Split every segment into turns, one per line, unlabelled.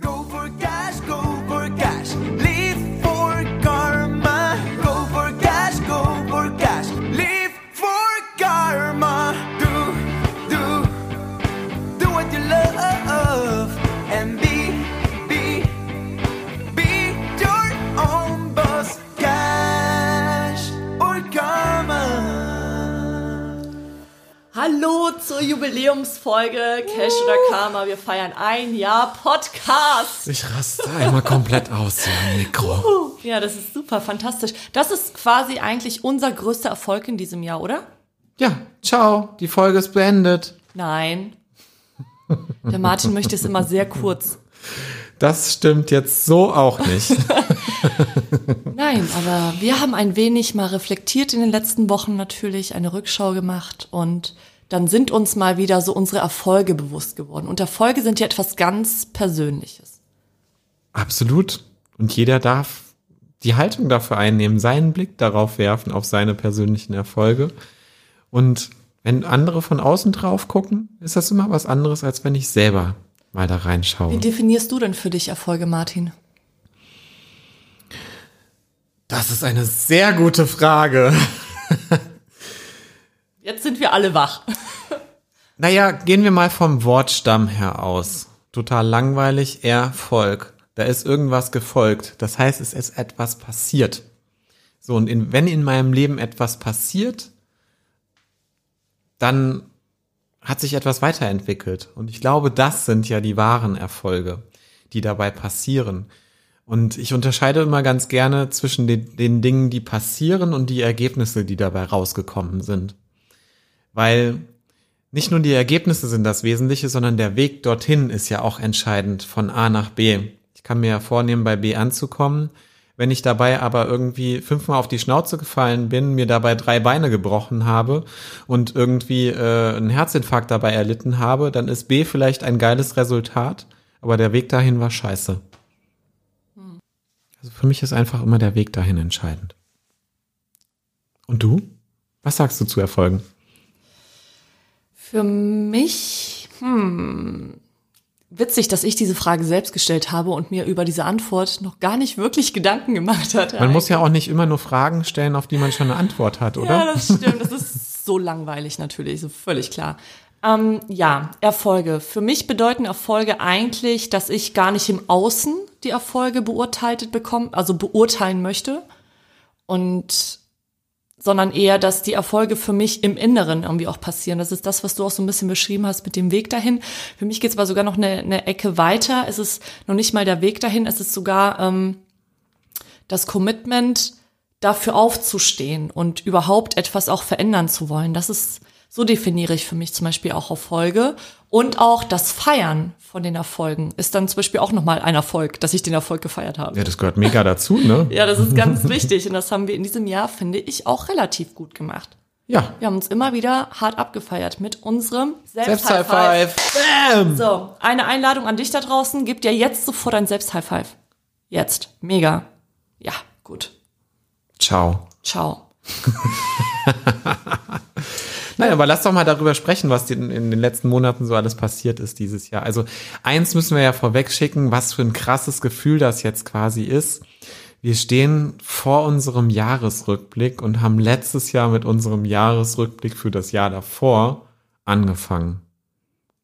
Go for cash,
Zur Jubiläumsfolge Cash oder Karma. Wir feiern ein Jahr Podcast.
Ich raste einmal komplett aus am Mikro.
Ja, das ist super, fantastisch. Das ist quasi eigentlich unser größter Erfolg in diesem Jahr, oder?
Ja, ciao, die Folge ist beendet.
Nein. Der Martin möchte es immer sehr kurz.
Das stimmt jetzt so auch nicht.
Nein, aber wir haben ein wenig mal reflektiert in den letzten Wochen natürlich, eine Rückschau gemacht und dann sind uns mal wieder so unsere Erfolge bewusst geworden. Und Erfolge sind ja etwas ganz Persönliches.
Absolut. Und jeder darf die Haltung dafür einnehmen, seinen Blick darauf werfen, auf seine persönlichen Erfolge. Und wenn andere von außen drauf gucken, ist das immer was anderes, als wenn ich selber mal da
Wie
reinschaue.
definierst du denn für dich Erfolge, Martin?
Das ist eine sehr gute Frage.
Jetzt sind wir alle wach.
Naja, gehen wir mal vom Wortstamm her aus. Total langweilig, Erfolg. Da ist irgendwas gefolgt. Das heißt, es ist etwas passiert. So, und in, wenn in meinem Leben etwas passiert, dann hat sich etwas weiterentwickelt. Und ich glaube, das sind ja die wahren Erfolge, die dabei passieren. Und ich unterscheide immer ganz gerne zwischen den, den Dingen, die passieren und die Ergebnisse, die dabei rausgekommen sind. Weil nicht nur die Ergebnisse sind das Wesentliche, sondern der Weg dorthin ist ja auch entscheidend von A nach B. Ich kann mir ja vornehmen, bei B anzukommen. Wenn ich dabei aber irgendwie fünfmal auf die Schnauze gefallen bin, mir dabei drei Beine gebrochen habe und irgendwie äh, einen Herzinfarkt dabei erlitten habe, dann ist B vielleicht ein geiles Resultat, aber der Weg dahin war scheiße. Also für mich ist einfach immer der Weg dahin entscheidend. Und du? Was sagst du zu Erfolgen?
Für mich, hm, witzig, dass ich diese Frage selbst gestellt habe und mir über diese Antwort noch gar nicht wirklich Gedanken gemacht hatte.
Man muss ja auch nicht immer nur Fragen stellen, auf die man schon eine Antwort hat, oder?
Ja, das stimmt. Das ist so langweilig natürlich, so völlig klar. Ähm, ja, Erfolge. Für mich bedeuten Erfolge eigentlich, dass ich gar nicht im Außen die Erfolge beurteilt bekomme, also beurteilen möchte. Und sondern eher, dass die Erfolge für mich im Inneren irgendwie auch passieren. Das ist das, was du auch so ein bisschen beschrieben hast mit dem Weg dahin. Für mich geht es aber sogar noch eine, eine Ecke weiter. Es ist noch nicht mal der Weg dahin, es ist sogar ähm, das Commitment, dafür aufzustehen und überhaupt etwas auch verändern zu wollen. Das ist, so definiere ich für mich zum Beispiel auch Erfolge. Und auch das Feiern von den Erfolgen ist dann zum Beispiel auch nochmal ein Erfolg, dass ich den Erfolg gefeiert habe.
Ja, das gehört mega dazu, ne?
Ja, das ist ganz wichtig. Und das haben wir in diesem Jahr, finde ich, auch relativ gut gemacht.
Ja.
Wir haben uns immer wieder hart abgefeiert mit unserem
Selbst
Selbst-High
High Five. Bam!
So, eine Einladung an dich da draußen. Gib dir jetzt sofort ein Selbst-High Five. Jetzt. Mega. Ja, gut.
Ciao.
Ciao.
Naja, aber lass doch mal darüber sprechen, was in, in den letzten Monaten so alles passiert ist dieses Jahr. Also eins müssen wir ja vorweg schicken, was für ein krasses Gefühl das jetzt quasi ist. Wir stehen vor unserem Jahresrückblick und haben letztes Jahr mit unserem Jahresrückblick für das Jahr davor angefangen.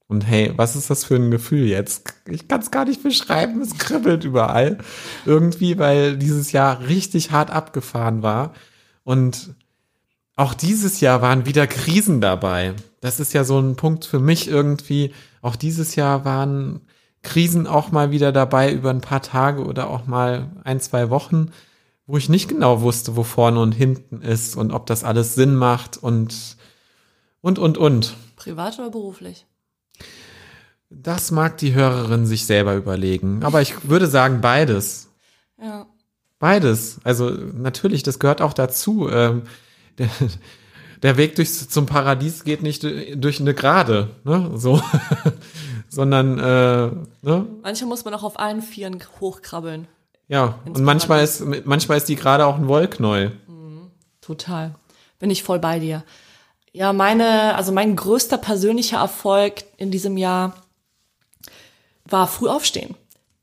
Und hey, was ist das für ein Gefühl jetzt? Ich kann es gar nicht beschreiben, es kribbelt überall. Irgendwie, weil dieses Jahr richtig hart abgefahren war. Und auch dieses Jahr waren wieder Krisen dabei. Das ist ja so ein Punkt für mich irgendwie. Auch dieses Jahr waren Krisen auch mal wieder dabei über ein paar Tage oder auch mal ein, zwei Wochen, wo ich nicht genau wusste, wo vorne und hinten ist und ob das alles Sinn macht und, und, und, und.
Privat oder beruflich?
Das mag die Hörerin sich selber überlegen. Aber ich würde sagen beides.
Ja.
Beides. Also natürlich, das gehört auch dazu. Ähm, der, der Weg durchs, zum Paradies geht nicht durch eine Gerade, ne? So, sondern äh, ne?
Manchmal muss man auch auf allen Vieren hochkrabbeln.
ja. Und manchmal ist manchmal ist die Gerade auch ein Wollknäuel.
Total. Bin ich voll bei dir. Ja, meine, also mein größter persönlicher Erfolg in diesem Jahr war früh aufstehen.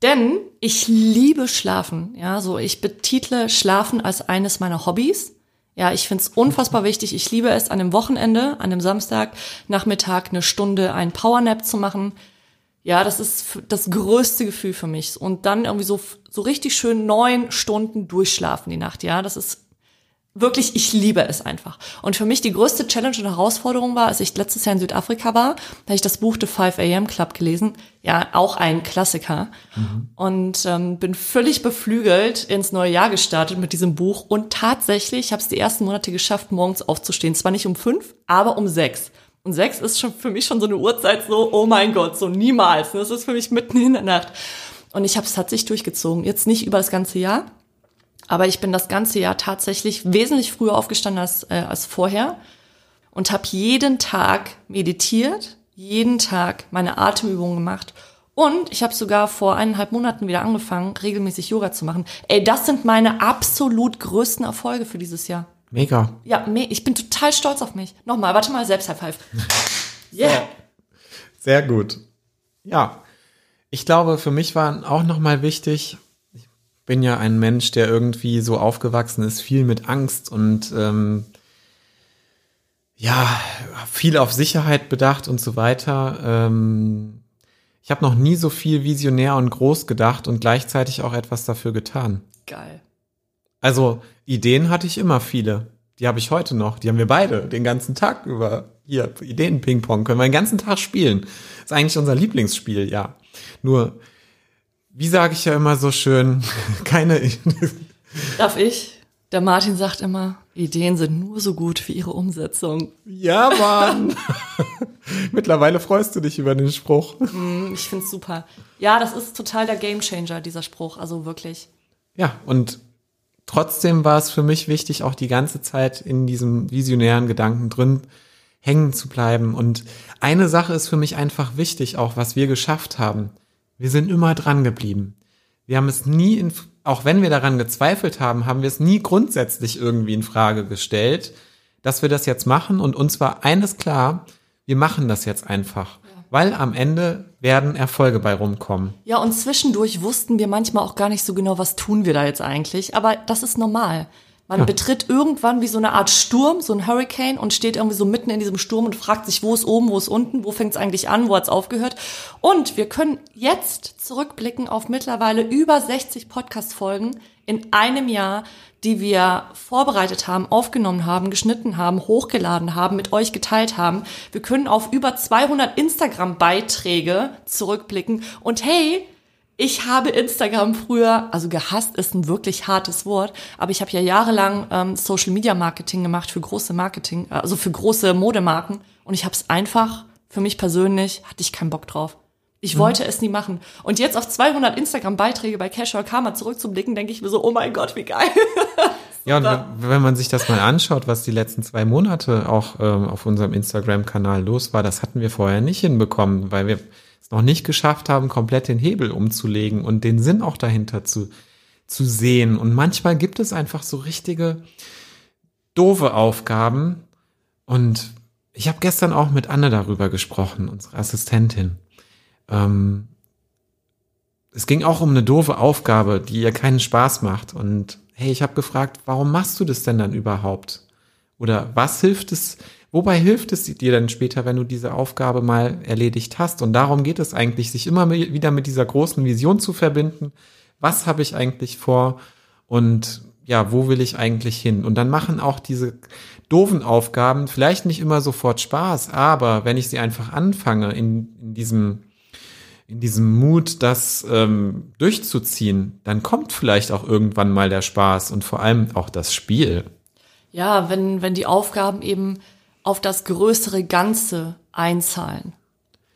Denn ich liebe Schlafen. Ja, so ich betitle Schlafen als eines meiner Hobbys. Ja, ich find's unfassbar wichtig. Ich liebe es, an einem Wochenende, an einem Samstag, Nachmittag eine Stunde einen Powernap zu machen. Ja, das ist das größte Gefühl für mich. Und dann irgendwie so, so richtig schön neun Stunden durchschlafen die Nacht. Ja, das ist wirklich, ich liebe es einfach. Und für mich die größte Challenge und Herausforderung war, als ich letztes Jahr in Südafrika war, da habe ich das Buch The 5 AM Club gelesen. Ja, auch ein Klassiker. Und ähm, bin völlig beflügelt ins neue Jahr gestartet mit diesem Buch. Und tatsächlich, ich habe es die ersten Monate geschafft, morgens aufzustehen. Zwar nicht um fünf, aber um sechs. Und sechs ist schon für mich schon so eine Uhrzeit so, oh mein Gott, so niemals. Das ist für mich mitten in der Nacht. Und ich habe es tatsächlich durchgezogen. Jetzt nicht über das ganze Jahr, aber ich bin das ganze Jahr tatsächlich wesentlich früher aufgestanden als, äh, als vorher und habe jeden Tag meditiert, jeden Tag meine Atemübungen gemacht. Und ich habe sogar vor eineinhalb Monaten wieder angefangen, regelmäßig Yoga zu machen. Ey, das sind meine absolut größten Erfolge für dieses Jahr.
Mega.
Ja, me ich bin total stolz auf mich. Nochmal, warte mal, selbst High Five. Yeah.
Sehr gut. Ja. Ich glaube, für mich war auch nochmal wichtig, ich bin ja ein Mensch, der irgendwie so aufgewachsen ist, viel mit Angst und ähm, ja, viel auf Sicherheit bedacht und so weiter. Ähm, ich habe noch nie so viel visionär und groß gedacht und gleichzeitig auch etwas dafür getan.
Geil.
Also Ideen hatte ich immer viele. Die habe ich heute noch. Die haben wir beide den ganzen Tag über. Hier, Ideen-Ping-Pong können wir den ganzen Tag spielen. Ist eigentlich unser Lieblingsspiel, ja. Nur, wie sage ich ja immer so schön, keine.
Darf ich? Der Martin sagt immer, Ideen sind nur so gut wie ihre Umsetzung.
ja, Mann. Mittlerweile freust du dich über den Spruch.
Ich find's super. Ja, das ist total der Gamechanger dieser Spruch. Also wirklich.
Ja, und trotzdem war es für mich wichtig, auch die ganze Zeit in diesem visionären Gedanken drin hängen zu bleiben. Und eine Sache ist für mich einfach wichtig, auch was wir geschafft haben. Wir sind immer dran geblieben. Wir haben es nie, in, auch wenn wir daran gezweifelt haben, haben wir es nie grundsätzlich irgendwie in Frage gestellt, dass wir das jetzt machen. Und uns war eines klar, wir machen das jetzt einfach. Weil am Ende werden Erfolge bei rumkommen.
Ja, und zwischendurch wussten wir manchmal auch gar nicht so genau, was tun wir da jetzt eigentlich. Aber das ist normal. Man betritt irgendwann wie so eine Art Sturm, so ein Hurricane und steht irgendwie so mitten in diesem Sturm und fragt sich, wo ist oben, wo ist unten, wo fängt es eigentlich an, wo hat's aufgehört. Und wir können jetzt zurückblicken auf mittlerweile über 60 Podcast-Folgen in einem Jahr, die wir vorbereitet haben, aufgenommen haben, geschnitten haben, hochgeladen haben, mit euch geteilt haben. Wir können auf über 200 Instagram-Beiträge zurückblicken. Und hey, ich habe Instagram früher, also gehasst ist ein wirklich hartes Wort, aber ich habe ja jahrelang ähm, Social Media Marketing gemacht für große Marketing, äh, also für große Modemarken und ich habe es einfach für mich persönlich hatte ich keinen Bock drauf. Ich wollte es nie machen. Und jetzt auf 200 Instagram Beiträge bei Casual Karma zurückzublicken, denke ich mir so, oh mein Gott, wie geil.
Ja, und wenn wenn man sich das mal anschaut, was die letzten zwei Monate auch ähm, auf unserem Instagram-Kanal los war, das hatten wir vorher nicht hinbekommen, weil wir es noch nicht geschafft haben, komplett den Hebel umzulegen und den Sinn auch dahinter zu, zu sehen. Und manchmal gibt es einfach so richtige doofe Aufgaben. Und ich habe gestern auch mit Anne darüber gesprochen, unsere Assistentin. Ähm, es ging auch um eine doofe Aufgabe, die ihr keinen Spaß macht. Und hey, ich habe gefragt, warum machst du das denn dann überhaupt? Oder was hilft es, wobei hilft es dir denn später, wenn du diese Aufgabe mal erledigt hast? Und darum geht es eigentlich, sich immer wieder mit dieser großen Vision zu verbinden. Was habe ich eigentlich vor? Und ja, wo will ich eigentlich hin? Und dann machen auch diese doofen Aufgaben vielleicht nicht immer sofort Spaß, aber wenn ich sie einfach anfange in, in diesem in diesem Mut, das ähm, durchzuziehen, dann kommt vielleicht auch irgendwann mal der Spaß und vor allem auch das Spiel.
Ja, wenn, wenn die Aufgaben eben auf das größere Ganze einzahlen,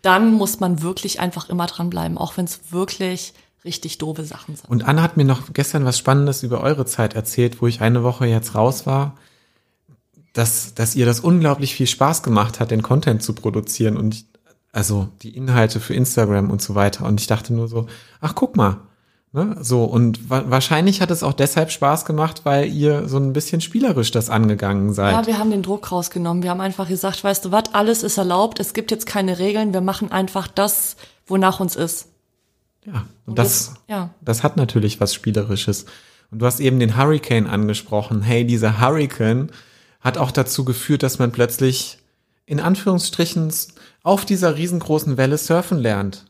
dann muss man wirklich einfach immer dranbleiben, auch wenn es wirklich richtig doofe Sachen sind.
Und Anna hat mir noch gestern was Spannendes über eure Zeit erzählt, wo ich eine Woche jetzt raus war, dass, dass ihr das unglaublich viel Spaß gemacht hat, den Content zu produzieren und ich, also die Inhalte für Instagram und so weiter. Und ich dachte nur so, ach guck mal. Ne? So, und wa wahrscheinlich hat es auch deshalb Spaß gemacht, weil ihr so ein bisschen spielerisch das angegangen seid.
Ja, wir haben den Druck rausgenommen. Wir haben einfach gesagt, weißt du was, alles ist erlaubt, es gibt jetzt keine Regeln, wir machen einfach das, wonach uns ist.
Ja, und,
Und
das,
das- ja.
das hat natürlich was Spielerisches. Und du hast eben den Hurricane angesprochen. Hey, dieser Hurricane hat auch dazu geführt, dass man plötzlich in Anführungsstrichen auf dieser riesengroßen Welle surfen lernt.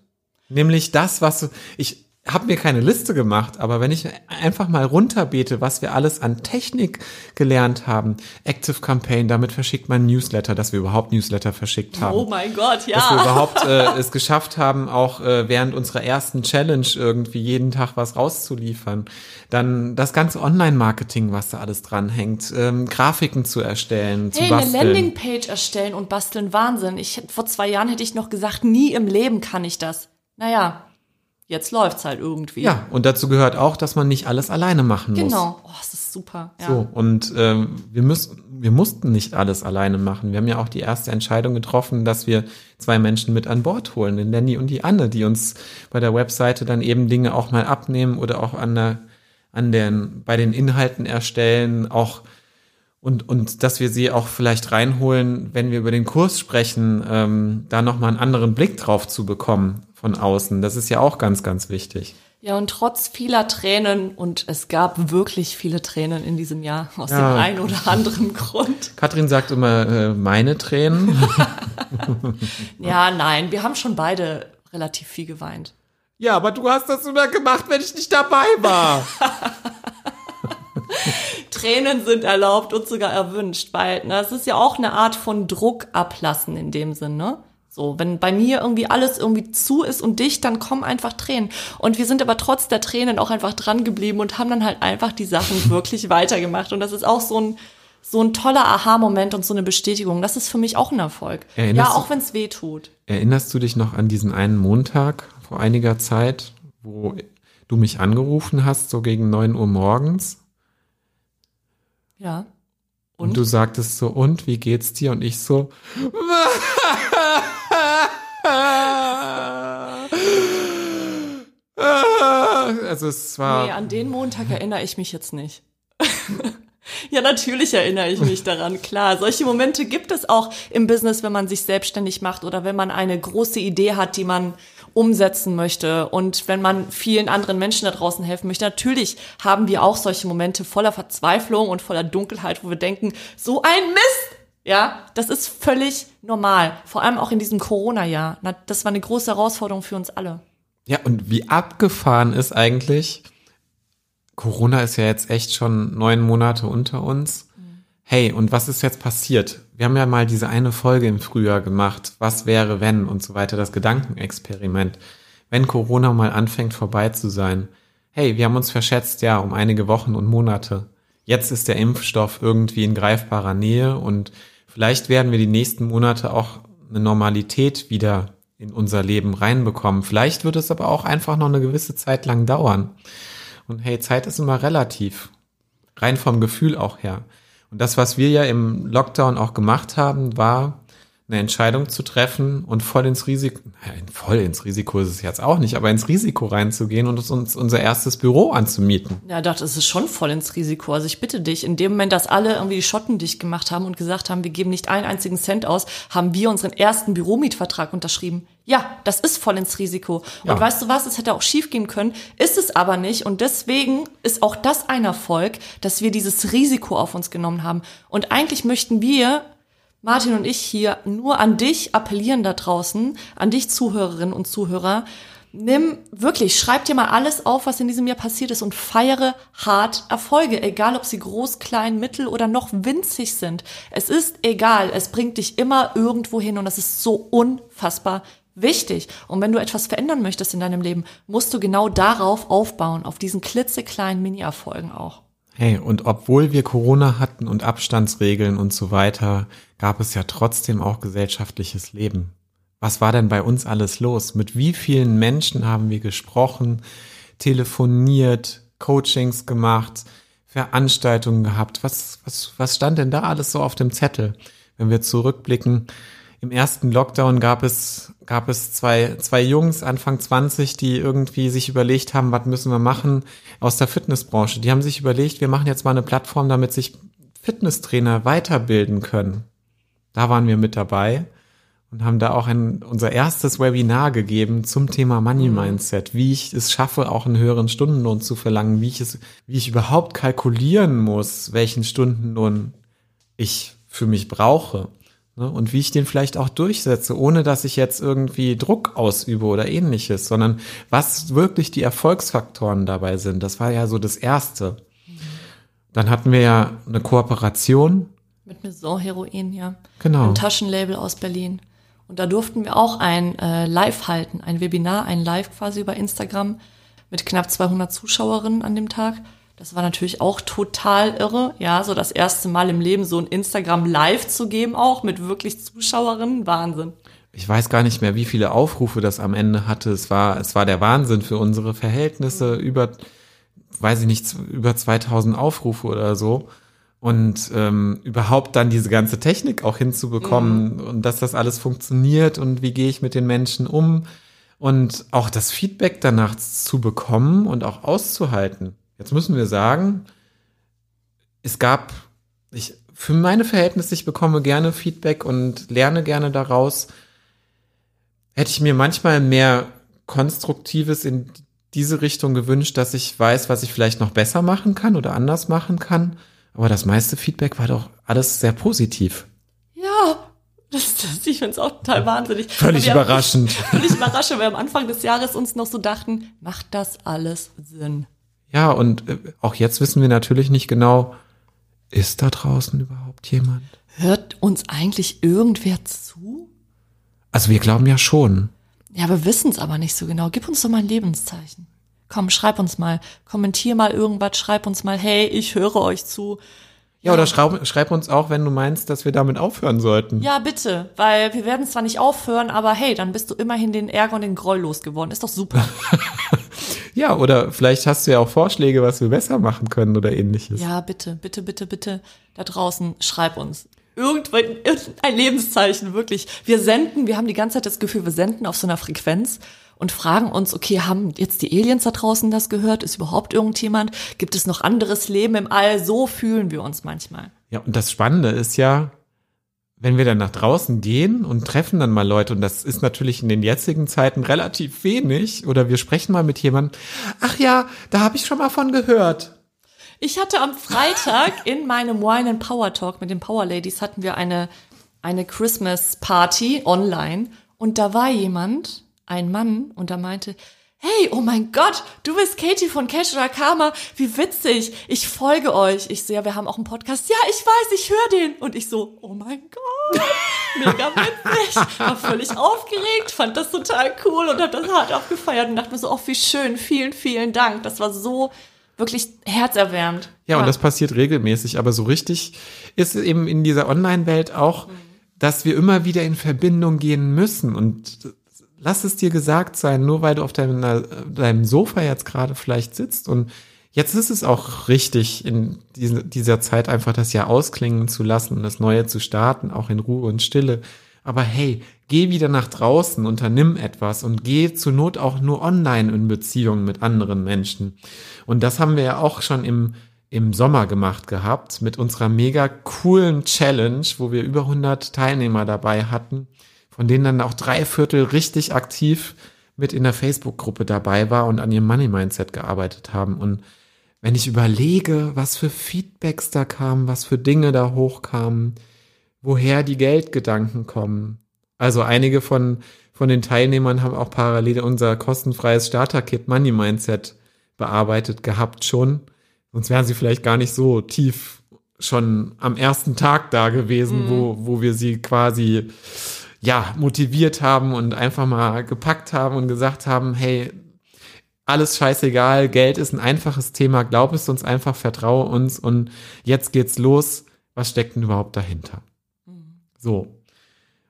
Nämlich das, was ich habe mir keine Liste gemacht, aber wenn ich einfach mal runterbete, was wir alles an Technik gelernt haben, Active Campaign, damit verschickt man Newsletter, dass wir überhaupt Newsletter verschickt haben
Oh mein Gott,
dass wir
ja.
überhaupt äh, es geschafft haben, auch äh, während unserer ersten Challenge irgendwie jeden Tag was rauszuliefern. Dann das ganze Online-Marketing, was da alles dranhängt, ähm, Grafiken zu erstellen, zu
Hey, eine
basteln.
Landingpage erstellen und basteln, Wahnsinn. Ich, vor zwei Jahren hätte ich noch gesagt, nie im Leben kann ich das. Naja, jetzt läuft's halt irgendwie.
ja, und dazu gehört auch, dass man nicht alles alleine machen muss.
Genau. Oh, das ist super. Ja.
So, und ähm, wir müssen, wir mussten nicht alles alleine machen. Wir haben ja auch die erste Entscheidung getroffen, dass wir zwei Menschen mit an Bord holen, den Lenny und die Anne, die uns bei der Webseite dann eben Dinge auch mal abnehmen oder auch an der, an den, bei den Inhalten erstellen, auch und, und dass wir sie auch vielleicht reinholen, wenn wir über den Kurs sprechen, ähm, da nochmal einen anderen Blick drauf zu bekommen von außen. Das ist ja auch ganz, ganz wichtig.
Ja, und trotz vieler Tränen, und es gab wirklich viele Tränen in diesem Jahr, aus
Ja.
dem einen oder anderen Grund.
Katrin sagt immer, äh, meine Tränen.
Ja, nein, wir haben schon beide relativ viel geweint.
Ja, aber du hast das immer gemacht, wenn ich nicht dabei war.
Tränen sind erlaubt und sogar erwünscht, weil ne, es ist ja auch eine Art von Druck ablassen in dem Sinn, ne? So, wenn bei mir irgendwie alles irgendwie zu ist und dicht, dann kommen einfach Tränen. Und wir sind aber trotz der Tränen auch einfach dran geblieben und haben dann halt einfach die Sachen wirklich weitergemacht. Und das ist auch so ein, so ein toller Aha-Moment und so eine Bestätigung. Das ist für mich auch ein Erfolg.
Erinnerst
ja, auch wenn es weh tut.
Erinnerst du dich noch an diesen einen Montag vor einiger Zeit, wo du mich angerufen hast, so gegen neun Uhr morgens?
Ja.
Und,
Und?
du sagtest so, und wie geht's dir? Und ich so, also es war,
Nee, an den Montag erinnere ich mich jetzt nicht. ja, natürlich erinnere ich mich daran, klar. Solche Momente gibt es auch im Business, wenn man sich selbstständig macht oder wenn man eine große Idee hat, die man umsetzen möchte und wenn man vielen anderen Menschen da draußen helfen möchte. Natürlich haben wir auch solche Momente voller Verzweiflung und voller Dunkelheit, wo wir denken, so ein Mist! Ja, das ist völlig normal. Vor allem auch in diesem Corona-Jahr. Na, Das war eine große Herausforderung für uns alle.
Ja, und wie abgefahren ist eigentlich, Corona ist ja jetzt echt schon neun Monate unter uns. Hey, und was ist jetzt passiert? Wir haben ja mal diese eine Folge im Frühjahr gemacht. Was wäre, wenn und so weiter, das Gedankenexperiment. Wenn Corona mal anfängt vorbei zu sein. Hey, wir haben uns verschätzt, ja, um einige Wochen und Monate. Jetzt ist der Impfstoff irgendwie in greifbarer Nähe und vielleicht werden wir die nächsten Monate auch eine Normalität wieder in unser Leben reinbekommen. Vielleicht wird es aber auch einfach noch eine gewisse Zeit lang dauern. Und hey, Zeit ist immer relativ. Rein vom Gefühl auch her. Und das, was wir ja im Lockdown auch gemacht haben, war eine Entscheidung zu treffen und voll ins Risiko, voll ins Risiko ist es jetzt auch nicht, aber ins Risiko reinzugehen und uns unser erstes Büro anzumieten.
Ja, doch, das ist schon voll ins Risiko. Also ich bitte dich, in dem Moment, dass alle irgendwie die Schotten dicht gemacht haben und gesagt haben, wir geben nicht einen einzigen Cent aus, haben wir unseren ersten Büromietvertrag unterschrieben. Ja, das ist voll ins Risiko.
Ja.
Und weißt du was, es hätte auch schief gehen können, ist es aber nicht. Und deswegen ist auch das ein Erfolg, dass wir dieses Risiko auf uns genommen haben. Und eigentlich möchten wir Martin und ich hier nur an dich appellieren da draußen, an dich Zuhörerinnen und Zuhörer. Nimm wirklich, schreib dir mal alles auf, was in diesem Jahr passiert ist und feiere hart Erfolge, egal ob sie groß, klein, mittel oder noch winzig sind. Es ist egal, es bringt dich immer irgendwo hin und das ist so unfassbar wichtig. Und wenn du etwas verändern möchtest in deinem Leben, musst du genau darauf aufbauen, auf diesen klitzekleinen Mini-Erfolgen auch.
Hey, und obwohl wir Corona hatten und Abstandsregeln und so weiter, gab es ja trotzdem auch gesellschaftliches Leben. Was war denn bei uns alles los? Mit wie vielen Menschen haben wir gesprochen, telefoniert, Coachings gemacht, Veranstaltungen gehabt? Was, was, was stand denn da alles so auf dem Zettel? Wenn wir zurückblicken, im ersten Lockdown gab es, gab es zwei, zwei Jungs, Anfang 20, die irgendwie sich überlegt haben, was müssen wir machen aus der Fitnessbranche. Die haben sich überlegt, wir machen jetzt mal eine Plattform, damit sich Fitnesstrainer weiterbilden können. Da waren wir mit dabei. und haben da auch ein, unser erstes Webinar gegeben zum Thema Money Mindset, wie ich es schaffe, auch einen höheren Stundenlohn zu verlangen, wie ich es, wie ich überhaupt kalkulieren muss, welchen Stundenlohn ich für mich brauche. Ne? Und wie ich den vielleicht auch durchsetze, ohne dass ich jetzt irgendwie Druck ausübe oder ähnliches, sondern was wirklich die Erfolgsfaktoren dabei sind. Das war ja so das Erste. Dann hatten wir ja eine Kooperation.
Mit Maison Heroin, ja.
Genau.
Ein Taschenlabel aus Berlin. Und da durften wir auch ein äh, Live halten, ein Webinar, ein Live quasi über Instagram mit knapp 200 Zuschauerinnen an dem Tag. Das war natürlich auch total irre, ja, so das erste Mal im Leben so ein Instagram Live zu geben, auch mit wirklich Zuschauerinnen, Wahnsinn.
Ich weiß gar nicht mehr, wie viele Aufrufe das am Ende hatte. Es war, es war der Wahnsinn für unsere Verhältnisse. Über, weiß ich nicht, über 2000 Aufrufe oder so. Und ähm, überhaupt dann diese ganze Technik auch hinzubekommen und dass das alles funktioniert und wie gehe ich mit den Menschen um und auch das Feedback danach zu bekommen und auch auszuhalten. Jetzt müssen wir sagen, es gab, ich, für meine Verhältnisse, ich bekomme gerne Feedback und lerne gerne daraus. Hätte ich mir manchmal mehr Konstruktives in diese Richtung gewünscht, dass ich weiß, was ich vielleicht noch besser machen kann oder anders machen kann. Aber das meiste Feedback war doch alles sehr positiv.
Ja, das, das, ich finde es auch total wahnsinnig.
Völlig
Wir haben-
überraschend.
Völlig überraschend, weil wir am Anfang des Jahres uns noch so dachten, macht das alles Sinn?
Ja, und äh, auch jetzt wissen wir natürlich nicht genau, ist da draußen überhaupt jemand?
Hört uns eigentlich irgendwer zu?
Also wir glauben ja schon.
Ja, wir wissen es aber nicht so genau. Gib uns doch mal ein Lebenszeichen. Komm, schreib uns mal, kommentier mal irgendwas, schreib uns mal, hey, ich höre euch zu.
Ja, oder schreib, schreib uns auch, wenn du meinst, dass wir damit aufhören sollten.
Ja, bitte, weil wir werden zwar nicht aufhören, aber hey, dann bist du immerhin den Ärger und den Groll losgeworden. Ist doch super.
Ja, oder vielleicht hast du ja auch Vorschläge, was wir besser machen können oder ähnliches.
ja, bitte, bitte, bitte, bitte, da draußen, schreib uns. Irgendwann, irgendein Lebenszeichen, wirklich. Wir senden, wir haben die ganze Zeit das Gefühl, wir senden auf so einer Frequenz und fragen uns, okay, haben jetzt die Aliens da draußen das gehört? Ist überhaupt irgendjemand? Gibt es noch anderes Leben im All? So fühlen wir uns manchmal.
Ja, und das Spannende ist ja, wenn wir dann nach draußen gehen und treffen dann mal Leute, und das ist natürlich in den jetzigen Zeiten relativ wenig, oder wir sprechen mal mit jemandem, ach ja, da habe ich schon mal von gehört.
Ich hatte am Freitag in meinem Wine and Power Talk mit den Power Ladies hatten wir eine, eine Christmas Party online und da war jemand, ein Mann, und da meinte, hey, oh mein Gott, du bist Katie von Cash oder Karma, wie witzig, ich folge euch. Ich sehe, wir haben auch einen Podcast. Ja, ich weiß, ich höre den. Und ich so, oh mein Gott, mega witzig. War völlig aufgeregt, fand das total cool und hab das hart aufgefeiert und dachte mir so, oh, wie schön, vielen, vielen Dank. Das war so wirklich herzerwärmend.
Ja, und das passiert regelmäßig, aber so richtig ist es eben in dieser Online-Welt auch, dass wir immer wieder in Verbindung gehen müssen. Und lass es dir gesagt sein, nur weil du auf deinem, deinem Sofa jetzt gerade vielleicht sitzt und jetzt ist es auch richtig, in diese, dieser Zeit einfach das Jahr ausklingen zu lassen und das Neue zu starten, auch in Ruhe und Stille. Aber hey, geh wieder nach draußen, unternimm etwas und geh zur Not auch nur online in Beziehung mit anderen Menschen. Und das haben wir ja auch schon im, im Sommer gemacht gehabt mit unserer mega coolen Challenge, wo wir über 100 Teilnehmer dabei hatten, von denen dann auch drei Viertel richtig aktiv mit in der Facebook-Gruppe dabei war und an ihrem Money-Mindset gearbeitet haben. Und wenn ich überlege, was für Feedbacks da kamen, was für Dinge da hochkamen, woher die Geldgedanken kommen. Also einige von, von den Teilnehmern haben auch parallel unser kostenfreies Starter-Kit Money Mindset bearbeitet gehabt schon. Sonst wären sie vielleicht gar nicht so tief schon am ersten Tag da gewesen, wo, wo wir sie quasi ja, motiviert haben und einfach mal gepackt haben und gesagt haben, hey, alles scheißegal, Geld ist ein einfaches Thema, glaub es uns einfach, vertraue uns und jetzt geht's los. Was steckt denn überhaupt dahinter? So.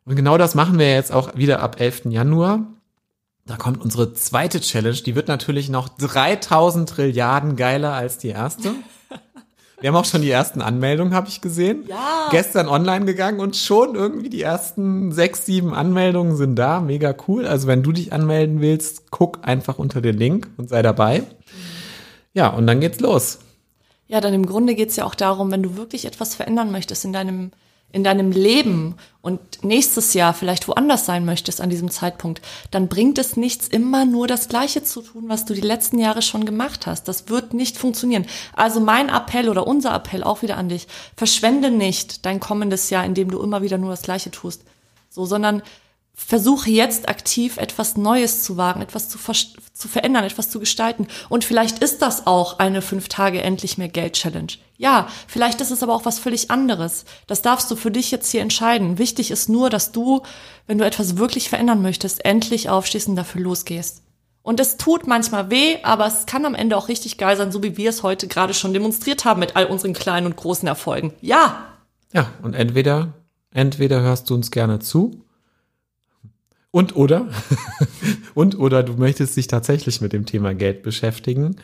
Und genau das machen wir jetzt auch wieder ab 11. Januar. Da kommt unsere zweite Challenge. Die wird natürlich noch 3000 Trilliarden geiler als die erste. Wir haben auch schon die ersten Anmeldungen, habe ich gesehen.
Ja.
Gestern online gegangen und schon irgendwie die ersten sechs, sieben Anmeldungen sind da. Mega cool. Also wenn du dich anmelden willst, guck einfach unter den Link und sei dabei. Ja, und dann geht's los.
Ja, dann im Grunde geht's ja auch darum, wenn du wirklich etwas verändern möchtest in deinem, in deinem Leben und nächstes Jahr vielleicht woanders sein möchtest an diesem Zeitpunkt, dann bringt es nichts, immer nur das Gleiche zu tun, was du die letzten Jahre schon gemacht hast. Das wird nicht funktionieren. Also mein Appell oder unser Appell auch wieder an dich, verschwende nicht dein kommendes Jahr, indem du immer wieder nur das Gleiche tust. So, sondern versuche jetzt aktiv etwas Neues zu wagen, etwas zu, zu verändern, etwas zu gestalten. Und vielleicht ist das auch eine fünf Tage endlich mehr Geld Challenge. Ja, vielleicht ist es aber auch was völlig anderes. Das darfst du für dich jetzt hier entscheiden. Wichtig ist nur, dass du, wenn du etwas wirklich verändern möchtest, endlich aufstehst und dafür losgehst. Und es tut manchmal weh, aber es kann am Ende auch richtig geil sein, so wie wir es heute gerade schon demonstriert haben mit all unseren kleinen und großen Erfolgen. Ja!
Ja, und entweder, entweder hörst du uns gerne zu und oder, und oder du möchtest dich tatsächlich mit dem Thema Geld beschäftigen.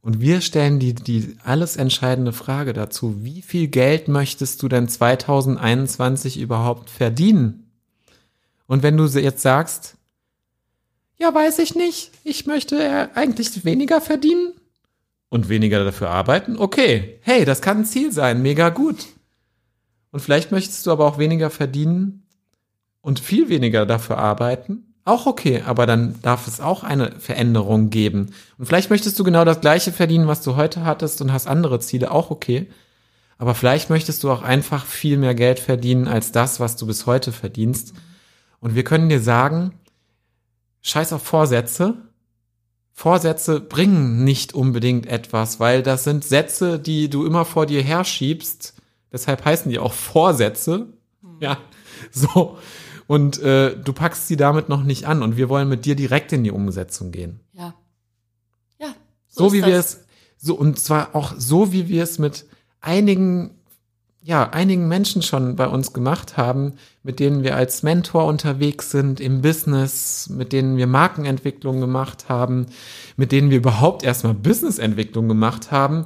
Und wir stellen die, die alles entscheidende Frage dazu. Wie viel Geld möchtest du denn 2021 überhaupt verdienen? Und wenn du jetzt sagst, ja, weiß ich nicht, ich möchte eigentlich weniger verdienen und weniger dafür arbeiten, okay, hey, das kann ein Ziel sein, mega gut. Und vielleicht möchtest du aber auch weniger verdienen und viel weniger dafür arbeiten, auch okay, aber dann darf es auch eine Veränderung geben. Und vielleicht möchtest du genau das gleiche verdienen, was du heute hattest und hast andere Ziele, auch okay. Aber vielleicht möchtest du auch einfach viel mehr Geld verdienen als das, was du bis heute verdienst. Und wir können dir sagen, scheiß auf Vorsätze. Vorsätze bringen nicht unbedingt etwas, weil das sind Sätze, die du immer vor dir herschiebst. Deshalb heißen die auch Vorsätze. Ja, so. Und äh, du packst sie damit noch nicht an und wir wollen mit dir direkt in die Umsetzung gehen.
Ja. Ja.
So, so wie das. wir es, so, und zwar auch so, wie wir es mit einigen, ja, einigen Menschen schon bei uns gemacht haben, mit denen wir als Mentor unterwegs sind im Business, mit denen wir Markenentwicklung gemacht haben, mit denen wir überhaupt erstmal Businessentwicklung gemacht haben.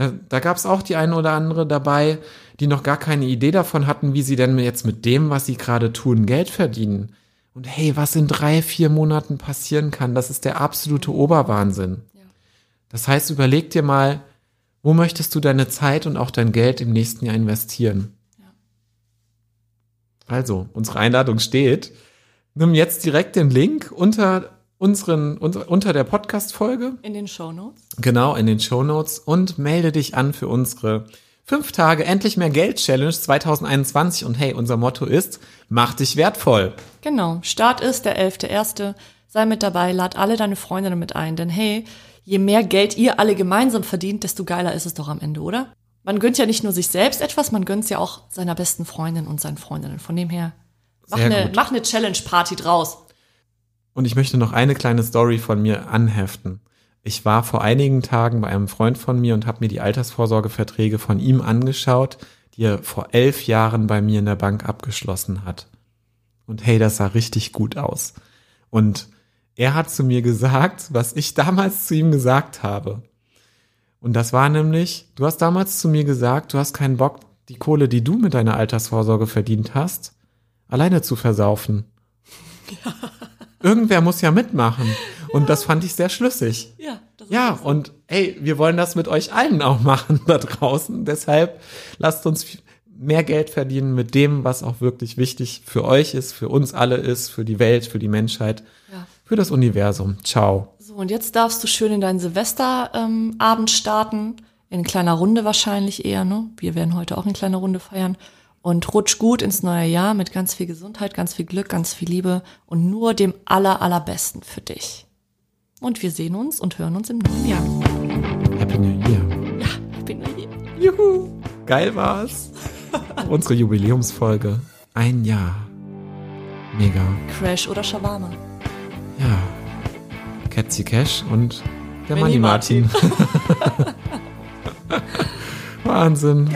Da, da gab es auch die eine oder andere dabei, die noch gar keine Idee davon hatten, wie sie denn jetzt mit dem, was sie gerade tun, Geld verdienen. Und hey, was in drei, vier Monaten passieren kann, das ist der absolute Oberwahnsinn. Ja. Das heißt, überleg dir mal, wo möchtest du deine Zeit und auch dein Geld im nächsten Jahr investieren? Ja. Also, unsere Einladung steht. Nimm jetzt direkt den Link unter unseren, unter, unter der Podcast-Folge.
In den Show Notes.
Genau, in den Show Notes und melde dich an für unsere Fünf Tage endlich mehr Geld Challenge 2021 und hey, unser Motto ist, mach dich wertvoll.
Genau. Start ist der 11.1. Sei mit dabei, lad alle deine Freundinnen mit ein, denn hey, je mehr Geld ihr alle gemeinsam verdient, desto geiler ist es doch am Ende, oder? Man gönnt ja nicht nur sich selbst etwas, man gönnt ja auch seiner besten Freundin und seinen Freundinnen. Von dem her, mach eine, mach eine Challenge-Party draus.
Und ich möchte noch eine kleine Story von mir anheften. Ich war vor einigen Tagen bei einem Freund von mir und habe mir die Altersvorsorgeverträge von ihm angeschaut, die er vor elf Jahren bei mir in der Bank abgeschlossen hat. Und hey, das sah richtig gut aus. Und er hat zu mir gesagt, was ich damals zu ihm gesagt habe. Und das war nämlich, du hast damals zu mir gesagt, du hast keinen Bock, die Kohle, die du mit deiner Altersvorsorge verdient hast, alleine zu versaufen. Ja. Irgendwer muss ja mitmachen. Und das fand ich sehr schlüssig.
Ja,
ja und hey, wir wollen das mit euch allen auch machen da draußen. Deshalb lasst uns mehr Geld verdienen mit dem, was auch wirklich wichtig für euch ist, für uns alle ist, für die Welt, für die Menschheit, ja. für das Universum. Ciao.
So, und jetzt darfst du schön in deinen Silvesterabend ähm, starten. In kleiner Runde wahrscheinlich eher, ne? Wir werden heute auch in kleiner Runde feiern und rutsch gut ins neue Jahr mit ganz viel Gesundheit, ganz viel Glück, ganz viel Liebe und nur dem aller, allerbesten für dich. Und wir sehen uns und hören uns im neuen Jahr.
Happy New Year.
Ja, Happy New Year.
Juhu. Geil war's. Unsere Jubiläumsfolge. Ein Jahr. Mega.
Crash oder Shawarma.
Ja. Ketzi Cash und der Manny Martin. Martin. Wahnsinn.